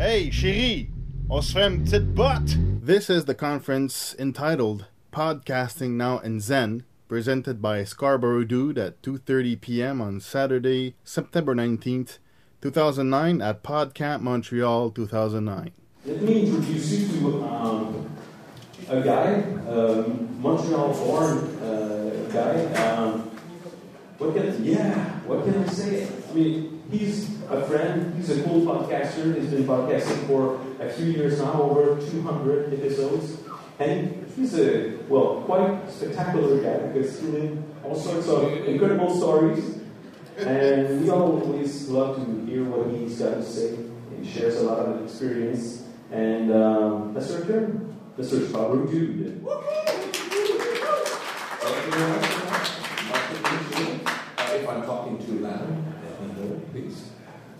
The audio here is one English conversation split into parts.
Hey, chérie, on se fait une petite botte. This is the conference entitled Podcasting Now in Zen, presented by Scarborough Dude at 2:30 p.m. on Saturday, September 19th, 2009 at PodCamp Montreal 2009. Let me introduce you to um, a guy, um, Montreal-born uh, guy. Um, what can yeah? What can I say? I mean, he's a friend. He's a cool podcaster. He's been podcasting for a few years now, over 200 episodes, and he's a well, quite spectacular guy because he lived all sorts of incredible stories. And we always love to hear what he's got to say. He shares a lot of experience. And um, let's start here. Mr. Scarborough Dude. Thank you very much. Uh, If I'm talking too loud, let me know, please.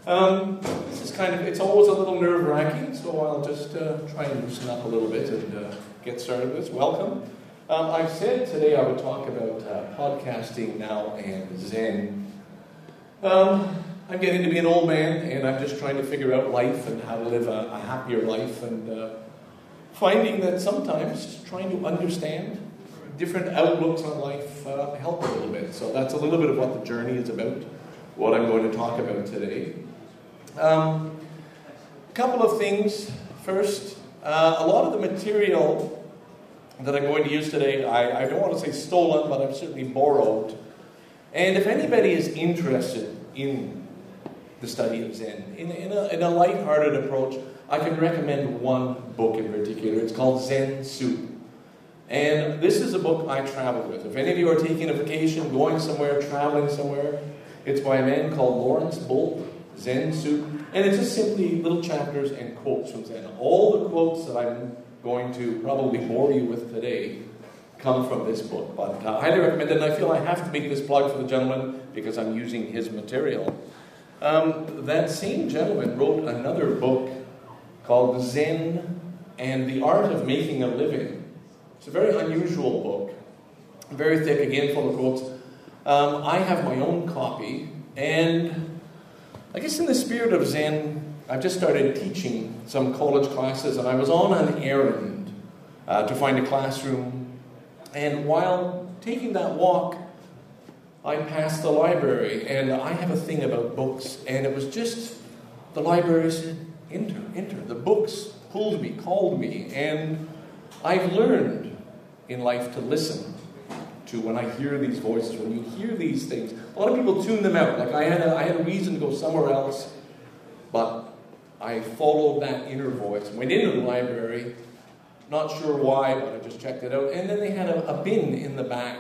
Um, this is kind of, it's always a little nerve wracking, so I'll just uh, try and loosen up a little bit and uh, get started with this. Welcome. Um, I said today I would talk about uh, podcasting now and Zen. Um, I'm getting to be an old man, and I'm just trying to figure out life and how to live a, a happier life, and uh, finding that sometimes trying to understand different outlooks on life uh, help a little bit. So that's a little bit of what the journey is about, what I'm going to talk about today. Um, a couple of things. First, uh, a lot of the material that I'm going to use today, I, I don't want to say stolen, but I've certainly borrowed. And if anybody is interested in the study of Zen, in, in, a, in a lighthearted approach, I can recommend one book in particular. It's called Zen Soup. And this is a book I travel with. If any of you are taking a vacation, going somewhere, traveling somewhere, it's by a man called Laurence Boldt, Zen Soup. And it's just simply little chapters and quotes from Zen. All the quotes that I'm going to probably bore you with today come from this book. But uh, I highly recommend it, and I feel I have to make this plug for the gentleman because I'm using his material. Um, that same gentleman wrote another book called Zen and the Art of Making a Living. It's a very unusual book, very thick, again, full of quotes. Um, I have my own copy, and I guess in the spirit of Zen, I've just started teaching some college classes, and I was on an errand uh, to find a classroom. And while taking that walk, I passed the library, and I have a thing about books, and it was just the library said, enter, enter. The books pulled me, called me, and I've learned in life to listen to when I hear these voices, when you hear these things. A lot of people tune them out. Like I had a, I had a reason to go somewhere else, but I followed that inner voice, went into the library, not sure why, but I just checked it out. And then they had a, a bin in the back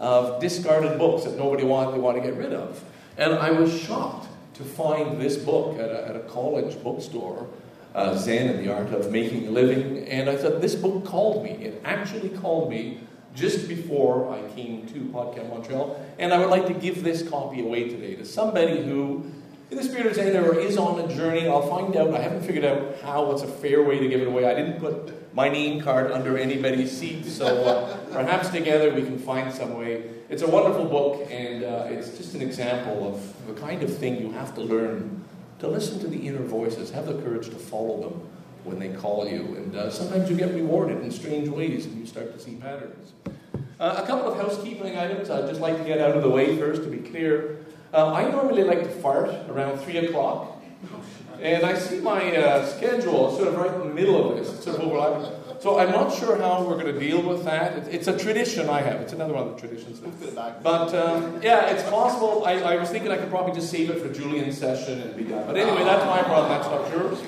of discarded books that nobody wanted, they wanted to get rid of. And I was shocked to find this book at a, at a college bookstore, uh, Zen and the Art of Making a Living. And I thought, this book called me. It actually called me just before I came to Podcast Montreal. And I would like to give this copy away today to somebody who, in the spirit of Zen, or is on a journey. I'll find out. I haven't figured out how, what's a fair way to give it away. I didn't put my name card under anybody's seat. So uh, perhaps together we can find some way. It's a wonderful book, and uh, it's just an example of the kind of thing you have to learn to listen to the inner voices, have the courage to follow them when they call you. And uh, sometimes you get rewarded in strange ways and you start to see patterns. Uh, a couple of housekeeping items I'd just like to get out of the way first to be clear. Uh, I normally like to fart around 3 o'clock. And I see my uh, schedule sort of right in the middle of this. Sort of overlapping. So I'm not sure how we're going to deal with that. It's, it's a tradition I have. It's another one of the traditions. But um, yeah, it's possible. I, I was thinking I could probably just save it for Julian's session and be done. But anyway, that's my problem. That's not yours.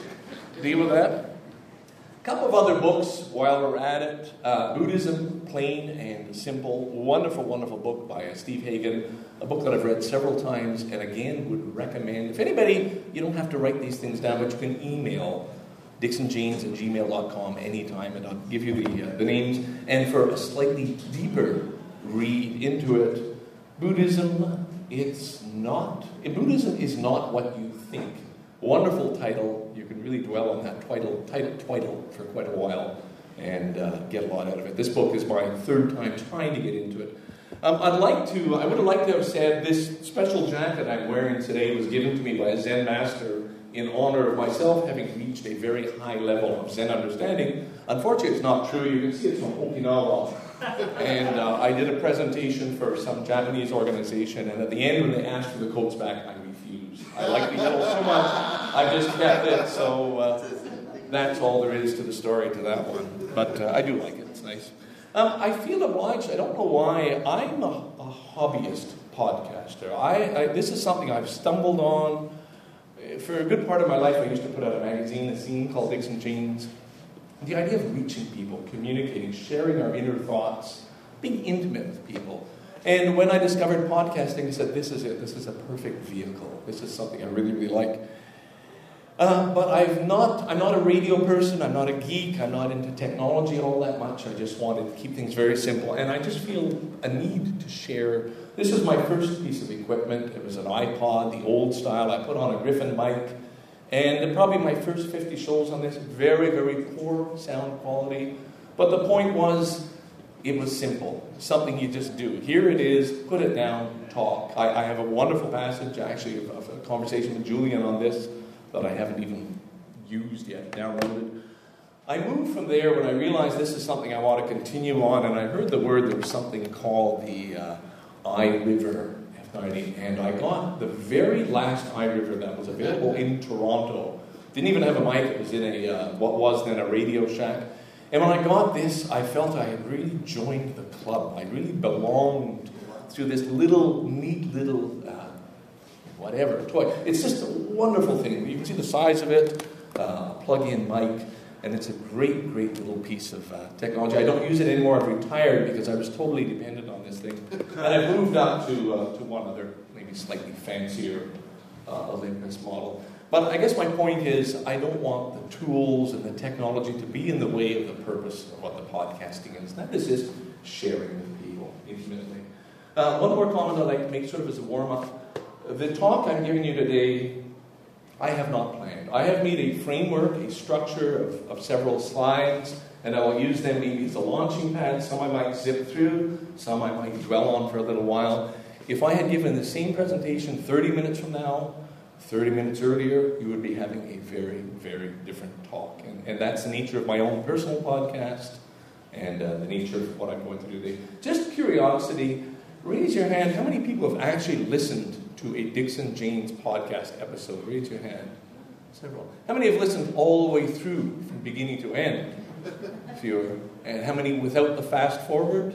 Deal with that. A couple of other books while we're at it. Uh, Buddhism, Plain and Simple. Wonderful, wonderful book by uh, Steve Hagen. A book that I've read several times and again would recommend. If anybody, you don't have to write these things down, but you can email dixonjanes at gmail.com anytime and I'll give you the, uh, the names. And for a slightly deeper read into it, Buddhism, it's not, Buddhism is not what you think. Wonderful title. You can really dwell on that title, title, title for quite a while and uh, get a lot out of it. This book is my third time trying to get into it. Um, I'd like to, I would have liked to have said this special jacket I'm wearing today was given to me by a Zen master in honor of myself having reached a very high level of Zen understanding. Unfortunately, it's not true. You can see it's from Okinawa. and uh, I did a presentation for some Japanese organization, and at the end, when they asked for the coats back, I refused. I like the yellow so much, I just kept it. So uh, that's all there is to the story to that one. But uh, I do like it. It's nice. Um, I feel obliged. I don't know why. I'm a, a hobbyist podcaster. I, I, this is something I've stumbled on. For a good part of my life, I used to put out a magazine, a zine called Dixon Jeans. The idea of reaching people, communicating, sharing our inner thoughts, being intimate with people. And when I discovered podcasting, I said, this is it. This is a perfect vehicle. This is something I really, really like. Uh, but I've not, I'm not a radio person, I'm not a geek, I'm not into technology all that much. I just wanted to keep things very simple. And I just feel a need to share. This is my first piece of equipment. It was an iPod, the old style. I put on a Griffin mic. And probably my first 50 shows on this, very, very poor sound quality. But the point was, it was simple. Something you just do. Here it is, put it down, talk. I, I have a wonderful passage, actually, of, of a conversation with Julian on this that I haven't even used yet, downloaded. I moved from there when I realized this is something I want to continue on, and I heard the word there was something called the uh, iRiver F90, and I got the very last iRiver that was available in Toronto. Didn't even have a mic, it was in a, uh, what was then a Radio Shack. And when I got this, I felt I had really joined the club. I really belonged to this little, neat little whatever, toy. It's just a wonderful thing. You can see the size of it, uh, plug-in mic, and it's a great, great little piece of uh, technology. I don't use it anymore. I've retired because I was totally dependent on this thing. And I've moved up to, uh, to one other, maybe slightly fancier uh, Olympus model. But I guess my point is, I don't want the tools and the technology to be in the way of the purpose of what the podcasting is. That is just sharing with people intimately. Uh, one more comment I'd like to make, sort of as a warm up. The talk I'm giving you today, I have not planned. I have made a framework, a structure of, of several slides, and I will use them maybe as a launching pad. Some I might zip through, some I might dwell on for a little while. If I had given the same presentation 30 minutes from now, 30 minutes earlier, you would be having a very, very different talk. And, and that's the nature of my own personal podcast and uh, the nature of what I'm going to do today. Just curiosity, raise your hand. How many people have actually listened to a Dixon James podcast episode? Raise your hand. Several. How many have listened all the way through from beginning to end? Fewer. And how many without the fast forward?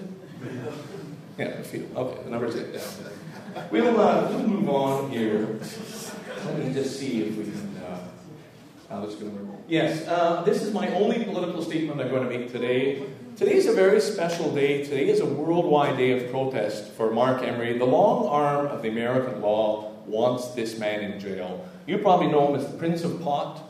Yeah, a few. Okay, the number's it. Yeah. We'll, uh, we'll move on here. Let me just see if we can. Uh, how this is going to work. Yes, uh, this is my only political statement I'm going to make today. Today is a very special day. Today is a worldwide day of protest for Marc Emery. The long arm of the American law wants this man in jail. You probably know him as the Prince of Pot,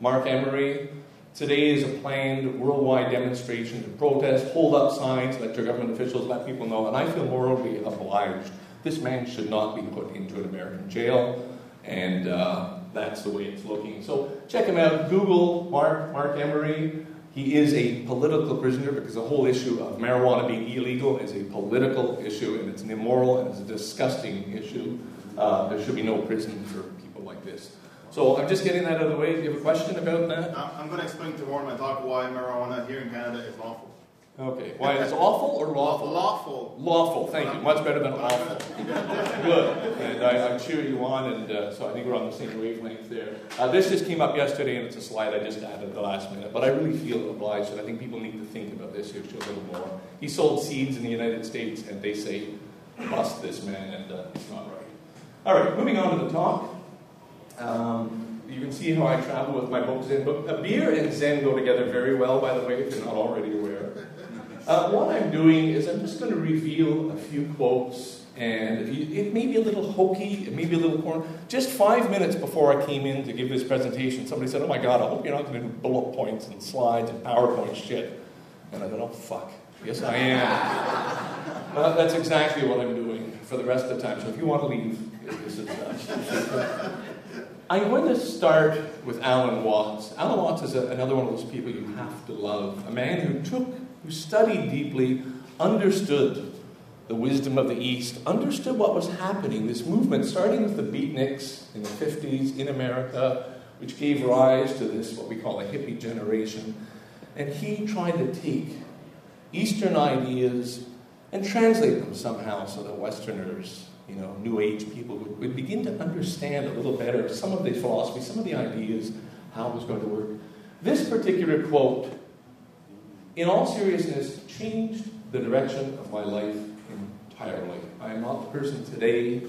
Marc Emery. Today is a planned worldwide demonstration to protest, hold up signs, let your government officials let people know, and I feel morally obliged. This man should not be put into an American jail, and uh, that's the way it's looking. So check him out. Google Mark Marc Emery. He is a political prisoner because the whole issue of marijuana being illegal is a political issue and it's an immoral and it's a disgusting issue. Uh, there should be no prison for people like this. So I'm just getting that out of the way. Do you have a question about that? I'm going to explain to Warren my talk why marijuana here in Canada is lawful. Okay. Why is awful or lawful? Lawful. Lawful. Thank you. Much better than awful. Good. And I, I cheer you on, and uh, so I think we're on the same wavelength there. Uh, this just came up yesterday, and it's a slide I just added at the last minute. But I really feel obliged, and I think people need to think about this issue a little more. He sold seeds in the United States, and they say, bust this man, and uh, it's not right. All right, moving on to the talk. Um, you can see how I travel with my book Zen but A beer and Zen go together very well, by the way, if you're not already aware. Uh, what I'm doing is I'm just going to reveal a few quotes, and it may be a little hokey, it may be a little corny. Just five minutes before I came in to give this presentation, somebody said, Oh my God, I hope you're not going to do bullet points and slides and PowerPoint shit. And I thought, Oh fuck, yes I am. uh, that's exactly what I'm doing for the rest of the time. So if you want to leave, this is. Uh, I'm going to start with Alan Watts. Alan Watts is a, another one of those people you have to love. A man who took who studied deeply, understood the wisdom of the East, understood what was happening, this movement, starting with the beatniks in the 50s in America, which gave rise to this, what we call a hippie generation. And he tried to take Eastern ideas and translate them somehow so that Westerners, you know, New Age people would, would begin to understand a little better some of the philosophy, some of the ideas, how it was going to work. This particular quote, in all seriousness, changed the direction of my life entirely. I am not the person today,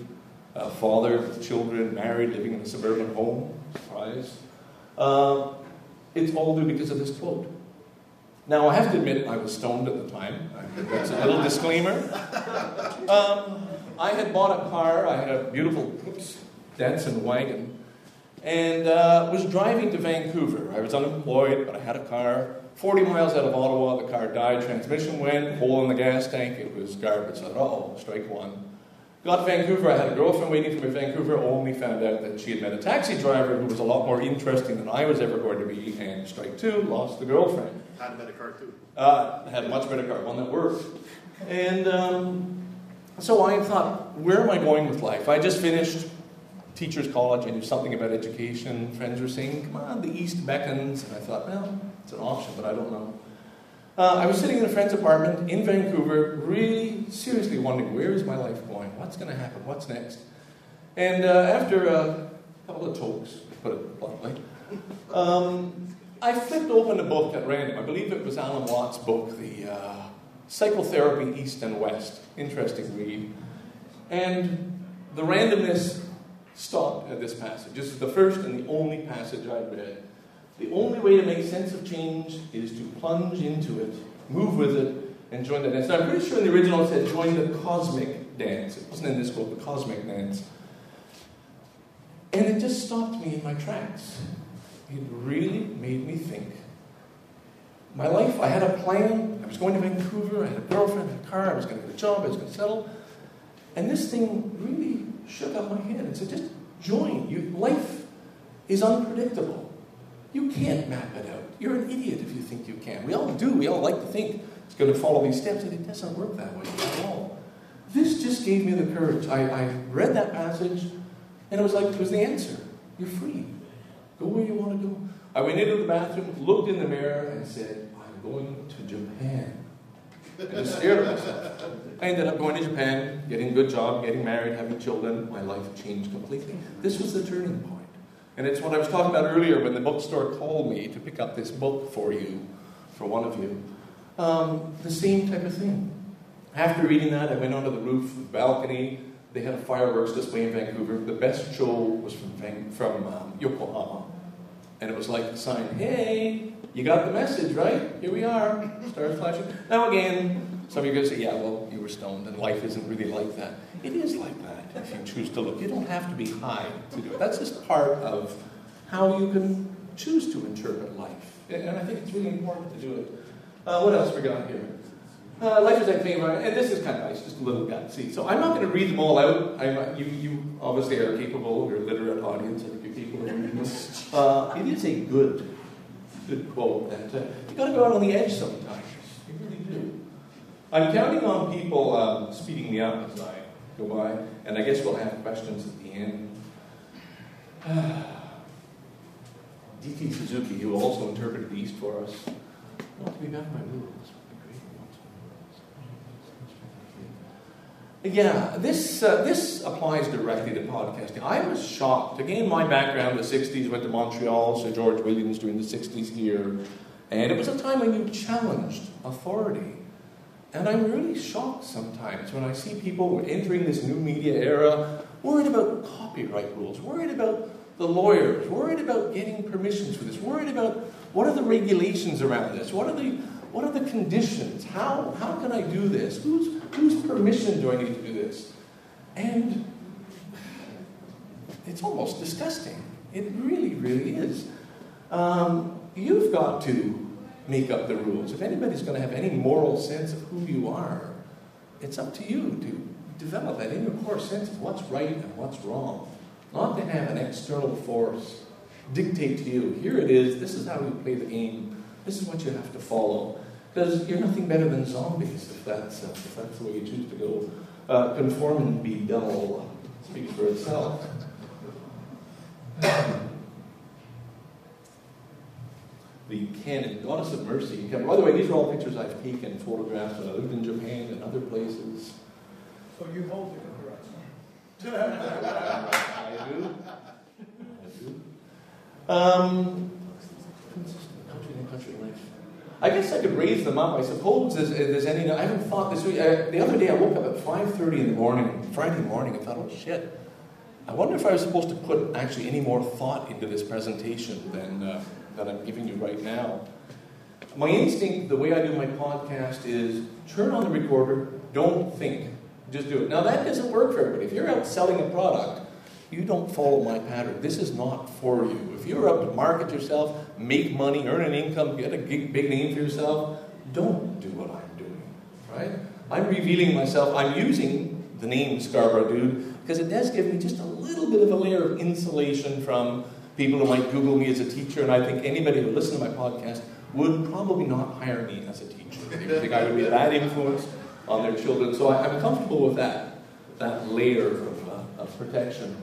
a father with children, married, living in a suburban home. Surprise. Uh, it's all due because of this quote. Now, I have to admit, I was stoned at the time. That's a little disclaimer. Um, I had bought a car. I had a beautiful oops, Datsun wagon, and uh, was driving to Vancouver. I was unemployed, but I had a car. 40 miles out of Ottawa, the car died. Transmission went, hole in the gas tank. It was garbage. I thought, oh, strike one. Got to Vancouver. I had a girlfriend waiting for me in Vancouver. Only found out that she had met a taxi driver who was a lot more interesting than I was ever going to be. And strike two, lost the girlfriend. Had a better car too. Uh, had a much better car, one that worked. And um, so I thought, where am I going with life? I just finished teacher's college. I knew something about education. Friends were saying, come on, the East beckons. And I thought, well, it's an option, but I don't know. Uh, I was sitting in a friend's apartment in Vancouver, really seriously wondering, where is my life going? What's going to happen? What's next? And uh, after a couple of talks, put it bluntly, um, I flipped open a book at random. I believe it was Alan Watts' book, The uh, Psychotherapy East and West. Interesting read. And the randomness stopped at this passage. This is the first and the only passage I'd read. The only way to make sense of change is to plunge into it, move with it, and join the dance. Now, I'm pretty sure in the original it said join the cosmic dance. It wasn't in this book, the cosmic dance. And it just stopped me in my tracks. It really made me think. My life, I had a plan. I was going to Vancouver. I had a girlfriend, I had a car. I was going to get a job. I was going to settle. And this thing really shook up my head and said, just join. You, life is unpredictable. You can't map it out. You're an idiot if you think you can. We all do. We all like to think it's going to follow these steps, and it doesn't work that way at all. This just gave me the courage. I, I read that passage, and it was like it was the answer. You're free. Go where you want to go. I went into the bathroom, looked in the mirror, and said, I'm going to Japan. Just scared myself. I ended up going to Japan, getting a good job, getting married, having children. My life changed completely. This was the turning point. And it's what I was talking about earlier when the bookstore called me to pick up this book for you, for one of you. Um, the same type of thing. After reading that, I went onto the roof, the balcony. They had a fireworks display in Vancouver. The best show was from, Van- from um, Yokohama. And it was like the sign, hey, you got the message, right? Here we are, stars flashing. Now, again, some of you are going to say, yeah, well, you were stoned, and life isn't really like that. It is like that if you choose to look. You don't have to be high to do it. That's just part of how you can choose to interpret life. And I think it's really important to do it. Uh, what else we got here? Uh, life is like thing about, and this is kind of nice, just a little gutsy. So I'm not going to read them all out. I'm, you, you obviously are capable. You're a literate audience. I think you're capable of reading this. Uh, it is a good, good quote that uh, you got to go out on the edge sometimes. You really do. I'm counting on people um, speeding me up as I go by, and I guess we'll have questions at the end. D.T. Suzuki, who also interpreted East for us, not to be bound by rules. Yeah, this, uh, this applies directly to podcasting. I was shocked. Again, my background, the 60s, went to Montreal, Sir George Williams during the 60s here. And it was a time when you challenged authority. And I'm really shocked sometimes when I see people entering this new media era worried about copyright rules, worried about the lawyers, worried about getting permissions for this, worried about what are the regulations around this, what are the what are the conditions? How, how can I do this? Whose, whose permission do I need to do this? And it's almost disgusting. It really, really is. Um, you've got to make up the rules. If anybody's going to have any moral sense of who you are, it's up to you to develop that inner core sense of what's right and what's wrong. Not to have an external force dictate to you, here it is, this is how you play the game, this is what you have to follow. Because you're nothing better than zombies if that's, uh, if that's the way you choose to go. Uh, conform and be dull speaks for itself. the Kannon Goddess of Mercy. By the way, these are all pictures I've taken, photographs when I lived in Japan and other places. So you hold the camera. I do. I do. Um, country and country life. I guess I could raise them up. I suppose there's, there's any. I haven't thought this week. Uh, the other day I woke up at 5:30 in the morning, Friday morning, and thought, oh shit. I wonder if I was supposed to put actually any more thought into this presentation than uh, that I'm giving you right now. My instinct, the way I do my podcast, is turn on the recorder, don't think, just do it. Now that doesn't work for everybody. If you're out selling a product, you don't follow my pattern. This is not for you. If you're out to market yourself, make money, earn an income, get a big name for yourself, don't do what I'm doing. Right? I'm revealing myself. I'm using the name Scarborough Dude because it does give me just a little bit of a layer of insulation from people who might Google me as a teacher, and I think anybody who listens to my podcast would probably not hire me as a teacher. They think I would be that influence on their children. So I, am comfortable with that, that layer of, uh, of protection.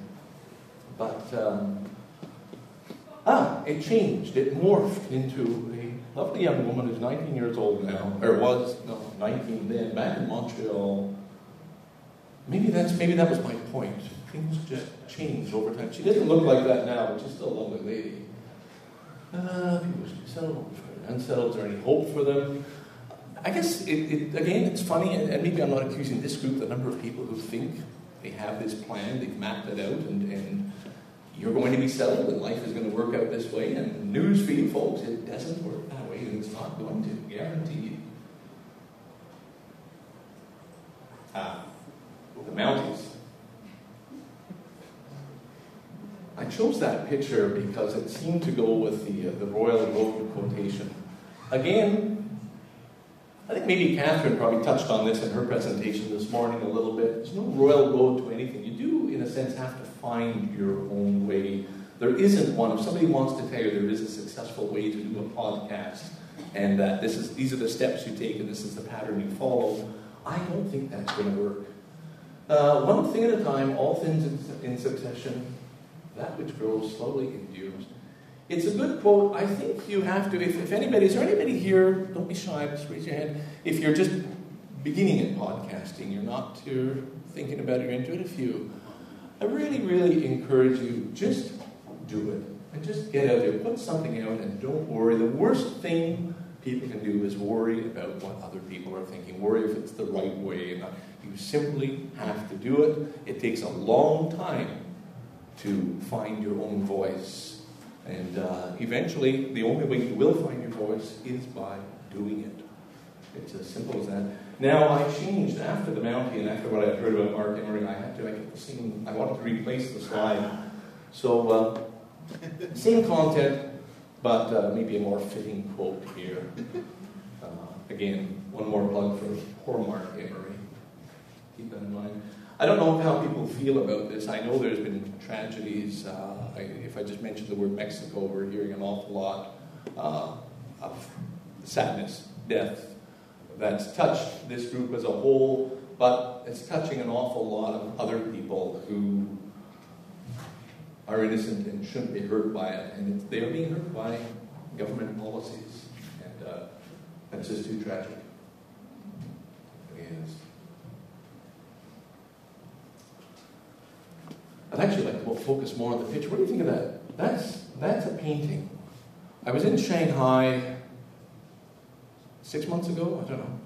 But um, ah, it changed. It morphed into a lovely young woman who's 19 years old now, or was no 19 then, back in Montreal. Maybe that's maybe that was my point. Things just change over time. She doesn't look like that now, but she's still a lovely lady. Uh, people should be settled, unsettled. Is there any hope for them? I guess it, it, again, it's funny, and, and, maybe I'm not accusing this group, the number of people who think they have this plan, they've mapped it out, and, and you're going to be settled, and life is going to work out this way. And news for you folks, it doesn't work that way, and it's not going to, guaranteed. Ah, the Mounties. I chose that picture because it seemed to go with the, uh, the Royal Road quotation. Again, I think maybe Catherine probably touched on this in her presentation this morning a little bit. There's no royal road to anything. You do, in a sense, have to find your own way. There isn't one. If somebody wants to tell you there is a successful way to do a podcast and that this is, these are the steps you take and this is the pattern you follow, I don't think that's going to work. Uh, one thing at a time, all things in, in succession, that which grows slowly endures. It's a good quote. I think you have to, if, if anybody, is there anybody here, don't be shy, just raise your hand. If you're just beginning in podcasting, you're not, you're thinking about it, you're into it, a few. I really, really encourage you, just do it. And just get out there, put something out, and don't worry. The worst thing people can do is worry about what other people are thinking, worry if it's the right way. You simply have to do it. It takes a long time to find your own voice. And uh, eventually, the only way you will find your voice is by doing it. It's as simple as that. Now, I changed after the Mountie and after what I heard about Marc Emery. I had to, I kept seeing, I wanted to replace the slide. So, uh, same content, but uh, maybe a more fitting quote here. Uh, again, one more plug for poor Marc Emery. Keep that in mind. I don't know how people feel about this. I know there's been tragedies. Uh, I, if I just mention the word Mexico, we're hearing an awful lot uh, of sadness, death that's touched this group as a whole, but it's touching an awful lot of other people who are innocent and shouldn't be hurt by it. And they are being hurt by government policies. And uh, that's just too tragic. It is. I'd actually like to focus more on the picture. What do you think of that? That's, that's a painting. I was in Shanghai six months ago, I don't know,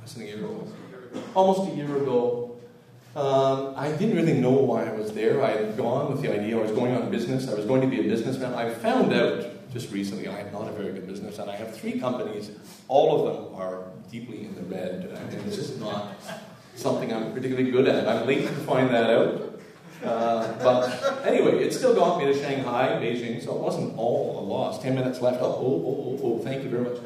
less than a year ago, almost a year ago. Um, I didn't really know why I was there. I had gone with the idea I was going on business. I was going to be a businessman. I found out just recently I am not a very good business, and I have three companies. All of them are deeply in the red, and it's just not something I'm particularly good at. I'm late to find that out. Uh, but anyway, it still got me to Shanghai, Beijing, so it wasn't all a loss. Ten minutes left. Oh, oh, oh, oh, thank you very much.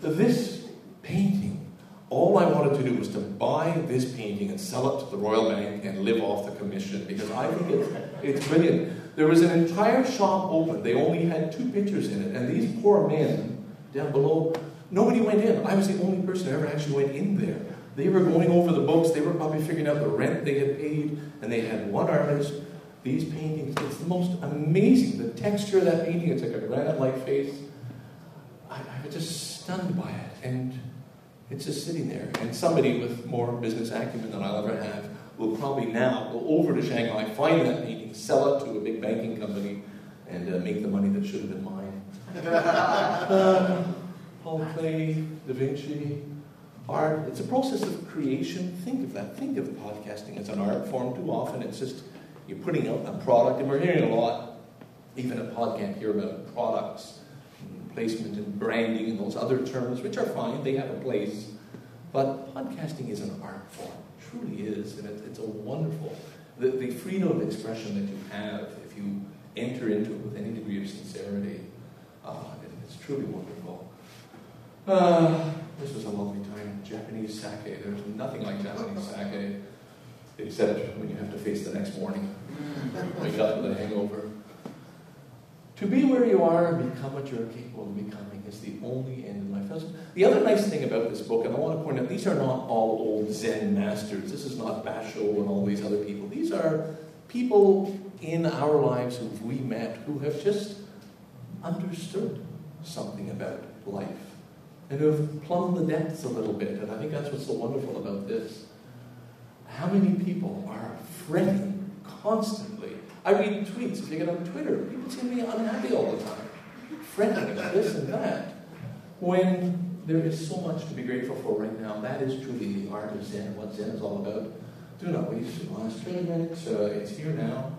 This painting, all I wanted to do was to buy this painting and sell it to the Royal Bank and live off the commission because I think it's, it's brilliant. There was an entire shop open. They only had two pictures in it, and these poor men down below, nobody went in. I was the only person who ever actually went in there. They were going over the books. They were probably figuring out the rent they had paid, and they had one artist. These paintings, it's the most amazing. The texture of that painting, it's like a granite-like face. I, I was just stunned by it. And it's just sitting there. And somebody with more business acumen than I'll ever have will probably now go over to Shanghai, find that painting, sell it to a big banking company, and uh, make the money that should have been mine. uh, Paul Klee, Da Vinci, art. It's a process of creation. Think of that. Think of podcasting as an art form. Too often it's just you're putting out a product, and we're hearing a lot, even at PodCamp here, about products, and placement and branding and those other terms, which are fine, they have a place. But podcasting is an art form, truly is, and it, it's a wonderful, the, the freedom of expression that you have if you enter into it with any degree of sincerity, uh, it's truly wonderful. Uh, this was a lovely time. Japanese sake. There's nothing like Japanese sake, except when you have to face the next morning. Mm. Wake up with a hangover. To be where you are and become what you're capable of becoming is the only end in life. The other nice thing about this book, and I want to point out, these are not all old Zen masters. This is not Basho and all these other people. These are people in our lives who we met who have just understood something about life and who have plumbed the depths a little bit. And I think that's what's so wonderful about this. How many people are fretting constantly? I read tweets, if you get on Twitter, people seem to be unhappy all the time, fretting about this and that. When there is so much to be grateful for right now, that is truly the art of Zen, what Zen is all about. Do not waste your last 20 minutes. Uh, it's here now.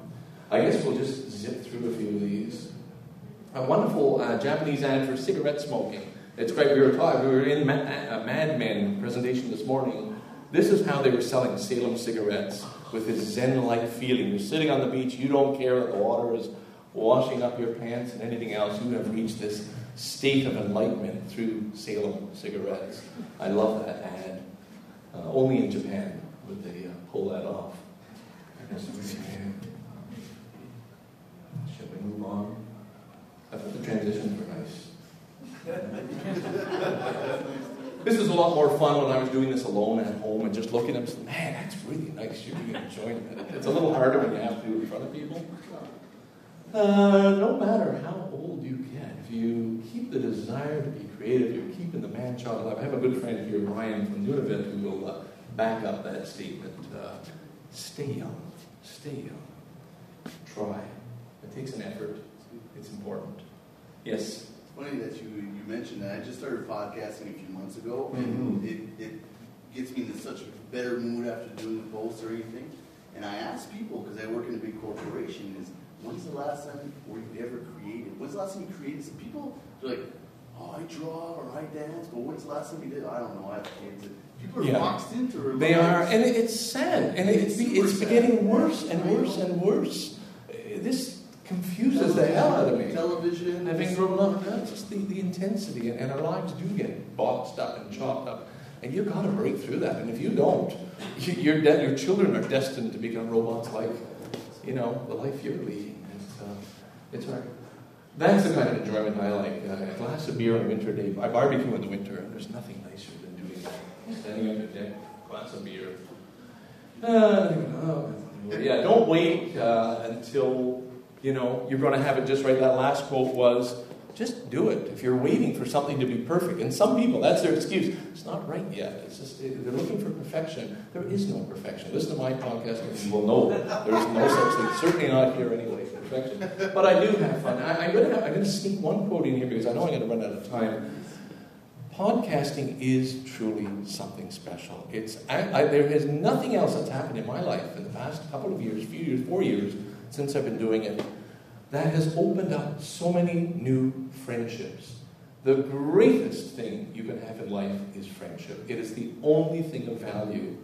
I guess we'll just zip through a few of these. A wonderful uh, Japanese ad for cigarette smoking. It's great. We were talking. We were in a Mad Men presentation this morning. This is how they were selling Salem cigarettes with this Zen-like feeling. You're sitting on the beach. You don't care that the water is washing up your pants and anything else. You have reached this state of enlightenment through Salem cigarettes. I love that ad. Uh, only in Japan would they uh, pull that off. Should we move on? I thought the transitions were nice. this is a lot more fun when I was doing this alone at home and just looking at them. Man, that's really nice. You're really enjoying it. It's a little harder when you have to do it in front of people. Uh, no matter how old you get, if you keep the desire to be creative, you're keeping the man child alive. I have a good friend here, Ryan from Nunavut, who will uh, back up that statement. Uh, stay young. Stay young. Try. It takes an effort. It's important. Yes funny that you you mentioned that. I just started podcasting a few months ago, and mm-hmm. it, it gets me into such a better mood after doing the posts or anything. And I ask people because I work in a big corporation: is when's the last time were you ever creative? When's the last time you created? Some people are like, oh, I draw or I dance, but when's the last time you did? I don't know. I have kids. People are yeah. boxed into They are, and it's sad, and it's, it's, it's getting worse and worse and worse. This confuses the hell out of me. Television. Having grown up, no, just the, the intensity, and, and our lives do get boxed up and chopped up. And you've got to break through that. And if you don't, your, de- your children are destined to become robots like, you know, the life you're leading. It's, uh, it's hard. That's the kind of enjoyment I like. Uh, a glass of beer on a winter day. I barbecue in the winter, and there's nothing nicer than doing that. Standing on the deck, glass of beer. Uh, yeah, don't wait uh, until you know, you're going to have it just right. That last quote was, just do it. If you're waiting for something to be perfect, and some people, that's their excuse. It's not right yet. It's just they're looking for perfection. There is no perfection. Listen to my podcast, and you will know there is no such thing. Certainly not here anyway. Perfection. But I do have fun. I, am going to I'm going to sneak one quote in here because I know I'm going to run out of time. Podcasting is truly something special. It's I, I, there is nothing else that's happened in my life in the past couple of years, few years, four years since I've been doing it, that has opened up so many new friendships. The greatest thing you can have in life is friendship. It is the only thing of value.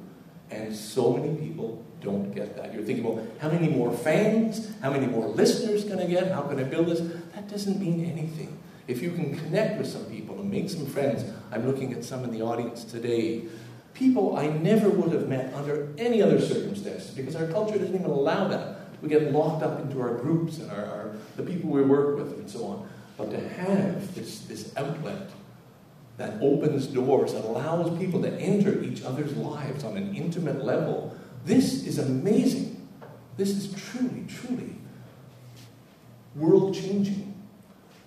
And so many people don't get that. You're thinking, well, how many more fans? How many more listeners can I get? How can I build this? That doesn't mean anything. If you can connect with some people and make some friends, I'm looking at some in the audience today. People I never would have met under any other circumstances because our culture doesn't even allow that. We get locked up into our groups and our, our, the people we work with and so on. But to have this, this outlet that opens doors, that allows people to enter each other's lives on an intimate level, this is amazing. This is truly, truly world changing.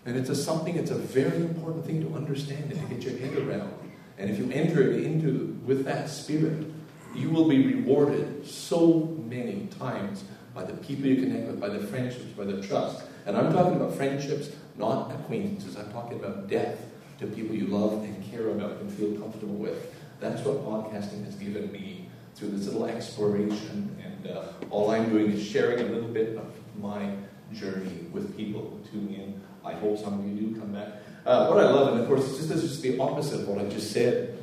And it's a something, it's a very important thing to understand and to get your head around. And if you enter into with that spirit, you will be rewarded so many times by the people you connect with, by the friendships, by the trust. And I'm talking about friendships, not acquaintances. I'm talking about depth to people you love and care about and feel comfortable with. That's what podcasting has given me through this little exploration. And uh, all I'm doing is sharing a little bit of my journey with people who tune in. I hope some of you do come back. Uh, what I love, and of course, this is just the opposite of what I just said.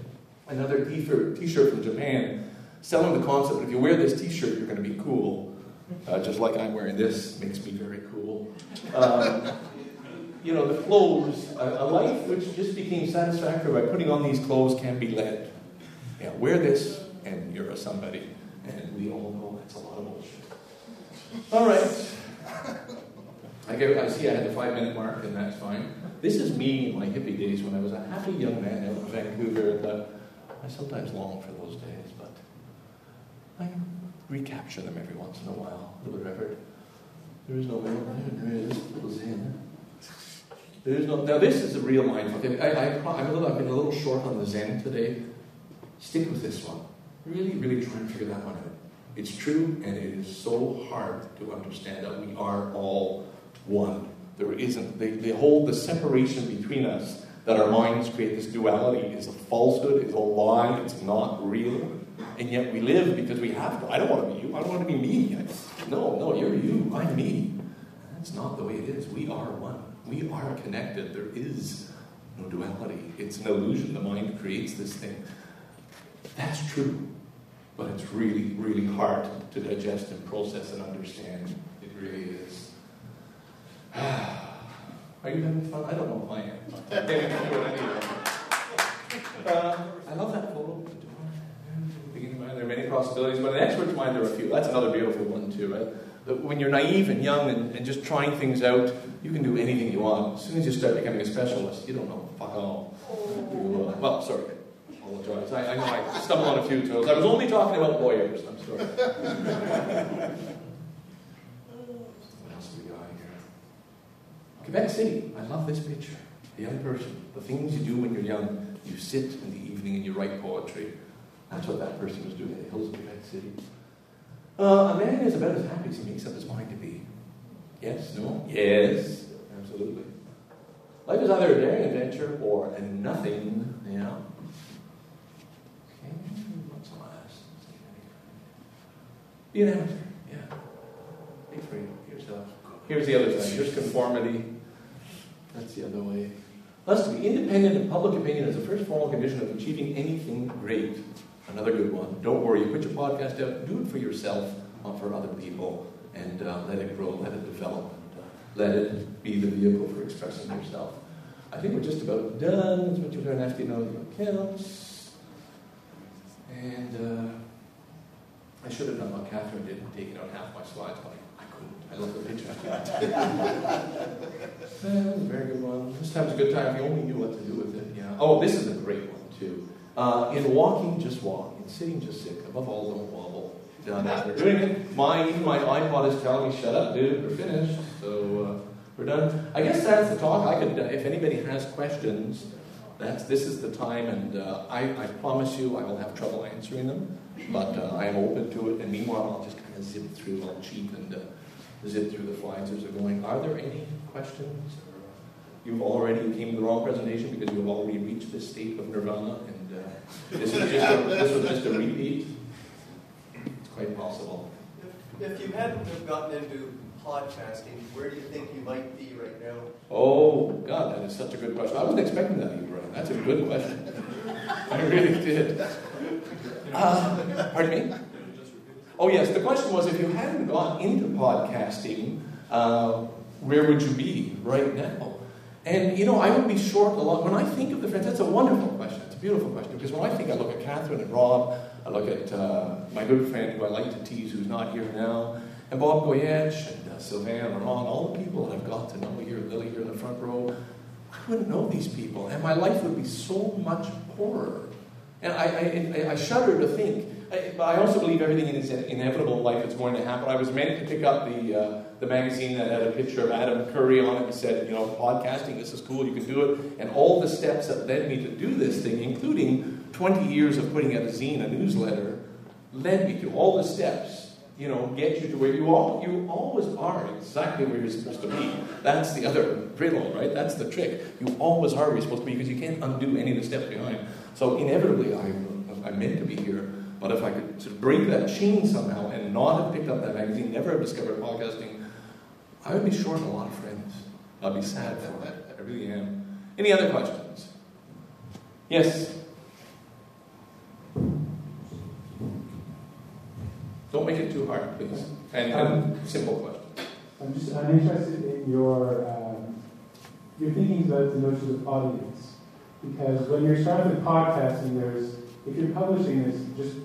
Another t-shirt from Japan selling the concept if you wear this t-shirt, you're going to be cool. Uh, just like I'm wearing this makes me very cool. Um, you know, the clothes, a, a, life which just became satisfactory by putting on these clothes can be led. Yeah, wear this and you're a somebody. And we all know that's a lot of bullshit. All right. I, I see I had the five minute mark, and that's fine. This is me in my hippie days when I was a happy young man out in Vancouver. Uh, I sometimes long for those days, but I recapture them every once in a while. Little Reverend. There is no middle there is little Zen. There is no. Now this is a real mindful. I, I, I'm a little. I've been a little short on the Zen today. Stick with this one. Really, really try and figure that one out. It's true, and it is so hard to understand that we are all one. There isn't. They, they hold the separation between us that our minds create this duality is a falsehood, is a lie, it's not real. And yet we live because we have to. I don't want to be you. I don't want to be me. no, no, you're you. I'm me. That's not the way it is. We are one. We are connected. There is no duality. It's an illusion. The mind creates this thing. That's true. But it's really, really hard to digest and process and understand. It really is. Are you having fun? I don't know if I am. uh, I love that photo. There are many possibilities, but in expert's mind, there are a few. That's another beautiful one, too, right? That when you're naive and young and, and, just trying things out, you can do anything you want. As soon as you start becoming a specialist, you don't know fuck all. You, uh, well, sorry. I, I know I stumbled on a few toes. I was only talking about lawyers. I'm sorry. what else do we got here? Quebec City. I love this picture. The young person. The things you do when you're young. You sit in the evening and you write poetry. That's what that person was doing in the hills of Quebec City. Uh, a man is about as happy as he makes up his mind to be. Yes? No? Yes. Absolutely. Life is either a daring adventure or a nothing. Yeah. Okay. What's the last? Be an amateur. Yeah. Be free yourself. Here's the other thing. Here's conformity. That's the other way. Thus, to be independent of public opinion is the first formal condition of achieving anything great. Another good one. Don't worry, you put your podcast out, do it for yourself, not for other people, and uh, let it grow, let it develop, uh, let it be the vehicle for expressing yourself. I think we're just about done. That's what you're going to have to know your accounts. And uh, I should have done what Catherine did and taken out half my slides, but I. I love the picture. that was a very good one. This time's a good time if you only knew what to do with it. Yeah. Oh, this is a great one, too. Uh, in walking, just walk. In sitting, just sit. Above all, don't wobble. Done after doing it. My, even my iPod is telling me, shut up, dude, we're finished. So uh, we're done. I guess that's the talk. I could, uh, if anybody has questions, that's, this is the time, and uh, I, I, promise you I will have trouble answering them, but uh, I am open to it. And meanwhile, I'll just kind of zip through, I'll cheat and uh, zip through the slides as they're going. Are there any questions? You've already came to the wrong presentation because you've already reached the state of nirvana and this was just a, this was just a repeat. It's quite possible. If, if you hadn't have gotten into podcasting, where do you think you might be right now? Oh, God, that is such a good question. I wasn't expecting that, Brian. That's a good question. I really did. Uh, pardon me? Oh, yes. The question was if you hadn't gone into podcasting, uh, where would you be right now? And, you know, I would be short a lot. When I think of the friends, that's a wonderful question It's a beautiful question because when I think I look at Catherine and Rob, I look at uh, my good friend who I like to tease who's not here now, and Bob Goyetche and uh, Sylvain Ron, all the people I've got to know here, Lily here in the front row, I wouldn't know these people, and my life would be so much poorer. And I, I, I shudder to think but I also believe everything in this is inevitable in life is going to happen. I was meant to pick up the uh, the magazine that had a picture of Adam Curry on it and said, you know, podcasting, this is cool, you can do it. And all the steps that led me to do this thing, including 20 years of putting out a zine, a newsletter, led me to all the steps you know, get you to where you all you always are exactly where you're supposed to be. That's the other riddle, right? That's the trick. You always are where you're supposed to be because you can't undo any of the steps behind. So inevitably, I I'm meant to be here. But if I could sort of break that chain somehow and not have picked up that magazine, never have discovered podcasting, I would be short a lot of friends. I'd be sad for that. I really am. Any other questions? Yes. Don't make it too hard, please. And, and simple question. I'm just I'm interested in your um, your thinking about the notion of audience, because when you're starting with podcasting, there's if you're publishing this, just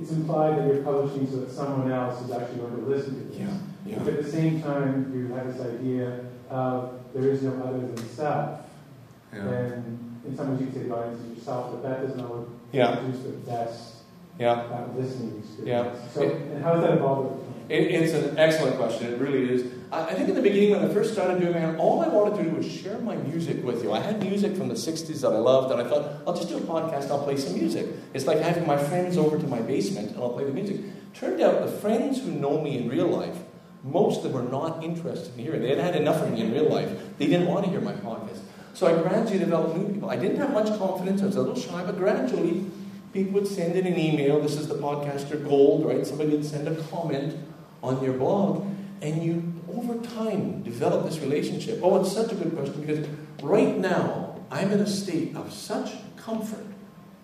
it's implied that you're publishing so that someone else is actually going to listen to this. Yeah, yeah. But at the same time, you have this idea of there is no other than self. Yeah. And in some ways, you can say the audience is yourself, but that doesn't always Yeah. produce the best Yeah. uh, listening experience. Yeah. So, and how has that time? It, it's an excellent question. It really is. I, think in the beginning, when I first started doing it, all I wanted to do was share my music with you. I had music from the 60s that I loved, and I thought, I'll just do a podcast, I'll play some music. It's like having my friends over to my basement, and I'll play the music. Turned out the friends who know me in real life, most of them were not interested in hearing. They had had enough of me in real life. They didn't want to hear my podcast. So I gradually developed new people. I didn't have much confidence. I was a little shy, but gradually people would send in an email. This is the podcaster gold, right? Somebody would send a comment on your blog, and you, over time, develop this relationship. Oh, it's such a good question because right now, I'm in a state of such comfort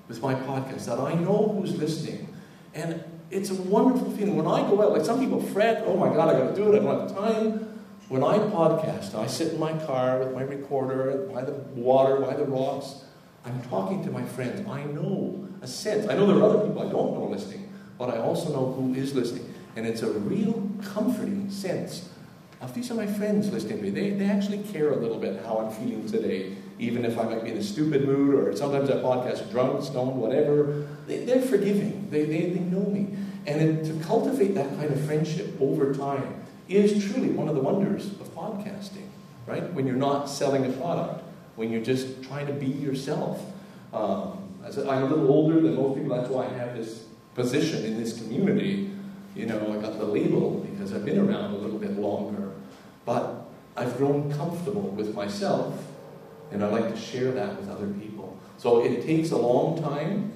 with my podcast that I know who's listening. And it's a wonderful feeling. When I go out, like some people fret, oh my God, I gotta do it, I don't have time. When I podcast, I sit in my car with my recorder by the water, by the rocks. I'm talking to my friends. I know a sense. I know there are other people I don't know listening, but I also know who is listening. And it's a real comforting sense of these are my friends listening to me. They, they actually care a little bit how I'm feeling today, even if I might be in a stupid mood or sometimes I podcast drunk, stoned, whatever. They, they're forgiving. They, they, they know me. And it, to cultivate that kind of friendship over time is truly one of the wonders of podcasting, right? When you're not selling a product, when you're just trying to be yourself. Um, I'm a little older than most people, that's why I have this position in this community. You know, I got the label because I've been around a little bit longer. But I've grown comfortable with myself, and I like to share that with other people. So it takes a long time,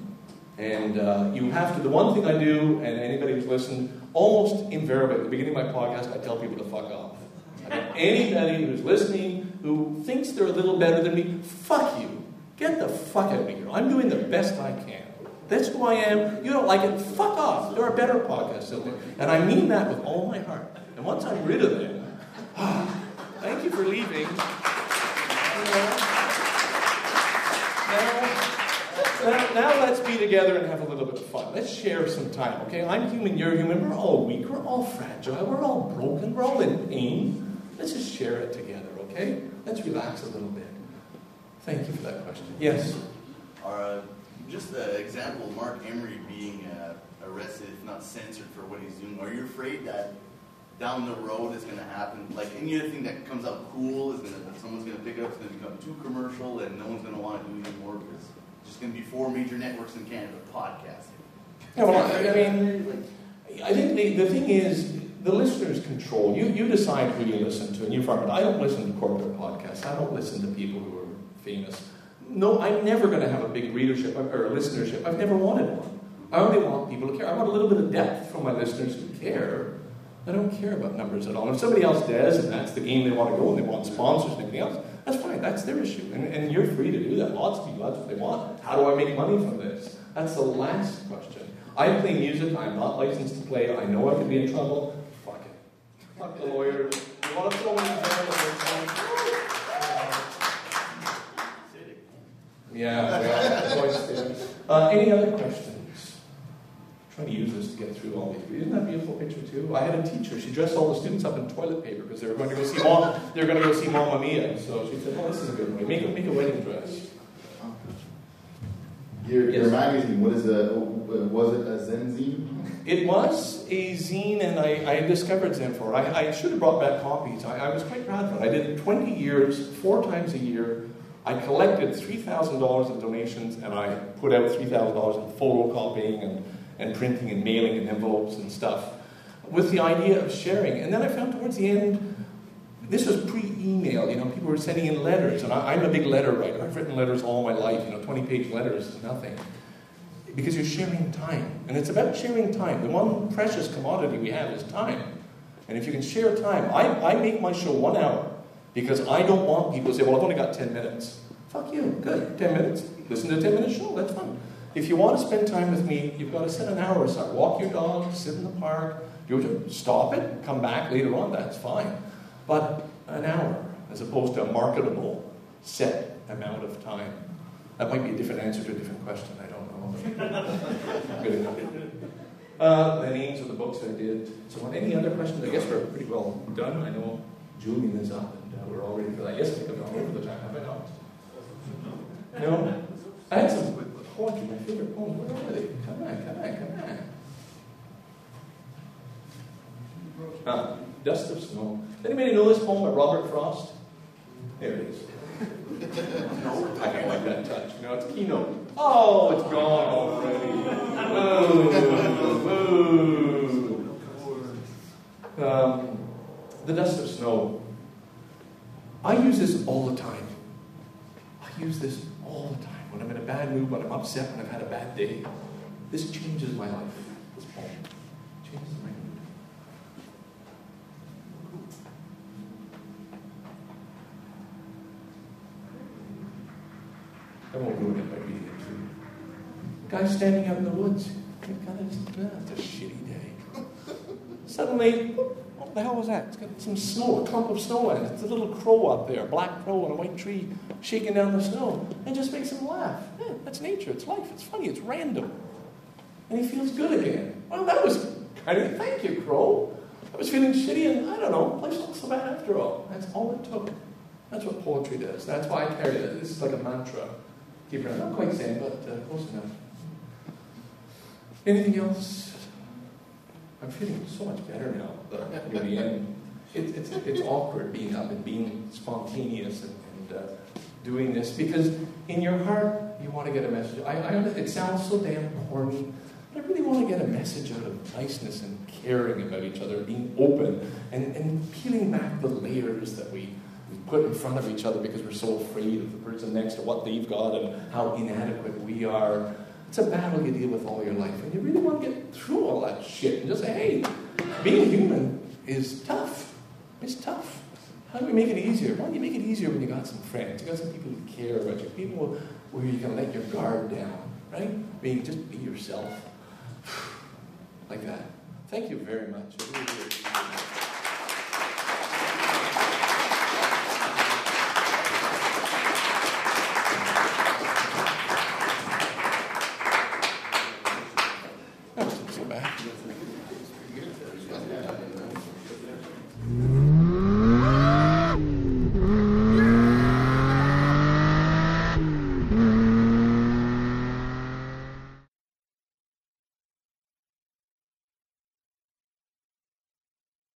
and uh, you have to. The one thing I do, and anybody who's listened, almost invariably at the beginning of my podcast, I tell people to fuck off. Anybody who's listening who thinks they're a little better than me, fuck you. Get the fuck out of here. I'm doing the best I can. That's who I am. You don't like it, fuck off. There are better podcasts out there. And I mean that with all my heart. And once I'm rid of them, thank you for leaving. Now, now, let's be together and have a little bit of fun. Let's share some time, okay? I'm human, you're human. We're all weak, we're all fragile, we're all broken, we're all in pain. Let's just share it together, okay? Let's relax a little bit. Thank you for that question. Yes? Or uh, just an example of Marc Emery being uh, arrested, if not censored, for what he's doing. Are you afraid that down the road is going to happen? Like any other thing that comes out cool is going to someone's going to pick it up, it's going to become too commercial, and no one's going to want to do it anymore because it's just going to be four major networks in Canada podcasting. Yeah, well, I, I mean, I think the, the thing is, the listeners control. You, you decide who you listen to, and you're farm it. I don't listen to corporate podcasts. I don't listen to people who are famous. No, I'm never going to have a big readership uh, or a listenership. I've never wanted one. I only want people to care. I want a little bit of depth from my listeners who care. I don't care about numbers at all. If somebody else does, and that's the game they want to go, and they want sponsors and everything else, that's fine. That's their issue. And, and you're free to do that. Lots of people, that's what they want. How do I make money from this? That's the last question. I play music. I'm not licensed to play. I know I could be in trouble. Fuck it. Fuck the lawyers. You want to throw in jail? Yeah, there. Uh, any other questions? I'm trying to use this to get through all these. Isn't that a beautiful picture too? I had a teacher. She dressed all the students up in toilet paper because they were going to go see mom. They were going to go see Mamma Mia. So she said, "Oh, this is a good way. Make a make a wedding dress." Your, Yes. magazine, what is a, was it a Zenzine? It was a zine, and I, I discovered Zen for it. I, I should have brought back copies. I, I was quite proud of it. I did it 20 years, four times a year. I collected $3,000 in donations, and I put out $3,000 in photocopying and, and printing and mailing and envelopes and stuff with the idea of sharing. And then I found towards the end, this was pre-email, you know, people were sending in letters, and I, I'm a big letter writer. I've written letters all my life, you know, 20-page letters is nothing because you're sharing time. And it's about sharing time. The one precious commodity we have is time. And if you can share time, I, I make my show one hour because I don't want people to say, well, I've only got 10 minutes. Fuck you, good, 10 minutes. Listen to a 10 minute show, that's fun. If you want to spend time with me, you've got to set an hour aside. Walk your dog, sit in the park, do stop it, come back later on, that's fine. But an hour, as opposed to a marketable set amount of time. That might be a different answer to a different question, I don't know. Uh, the names of the books I did. So, on any other questions? I guess we're pretty well done. I know Julian is up we're all ready for that. Yes, I think I'm all over the time, have I not? No? I had some poetry, my favorite poems. Where are they? Come on, come on, come on. Ah, Dust of Snow. Anybody know this poem by Robert Frost? There it is. I don't like that touch. No, it's keynote. Oh, it's gone already. Boo, boo. Um, the dust of snow. I use this all the time. I use this all the time. When I'm in a bad mood, when I'm upset, when I've had a bad day. This changes my life. This poem changes my mood. I won't ruin it by reading it. Guy standing out in the woods. God, it's, a shitty day. Suddenly, the hell was that? It's got some snow, a clump of snow in it. It's a little crow up there, a black crow on a white tree, shaking down the snow, and just makes him laugh. Yeah, that's nature. It's life. It's funny. It's random. And he feels good again. Well, that was kind of thank you, crow. I was feeling shitty, and I don't know, life's not so bad after all. That's all it took. That's what poetry does. That's why I carry it. This is like a mantra. Keep it. Not quite same, but uh, close enough. Anything else? I'm feeling so much better now. Near the end, it, it's it's awkward being up and being spontaneous and, and uh, doing this because in your heart you want to get a message. I, I it sounds so damn corny. but I really want to get a message out of niceness and caring about each other, being open and, and peeling back the layers that we, we put in front of each other because we're so afraid of the person next to what they've got and how inadequate we are. It's a battle you deal with all your life, and you really want to get through all that shit and just say, hey, being human is tough. It's tough. How do we make it easier? Well, you make it easier when you got some friends, you got some people who care about you, people where you can let your guard down, right? Being just be yourself, like that. Thank you very much.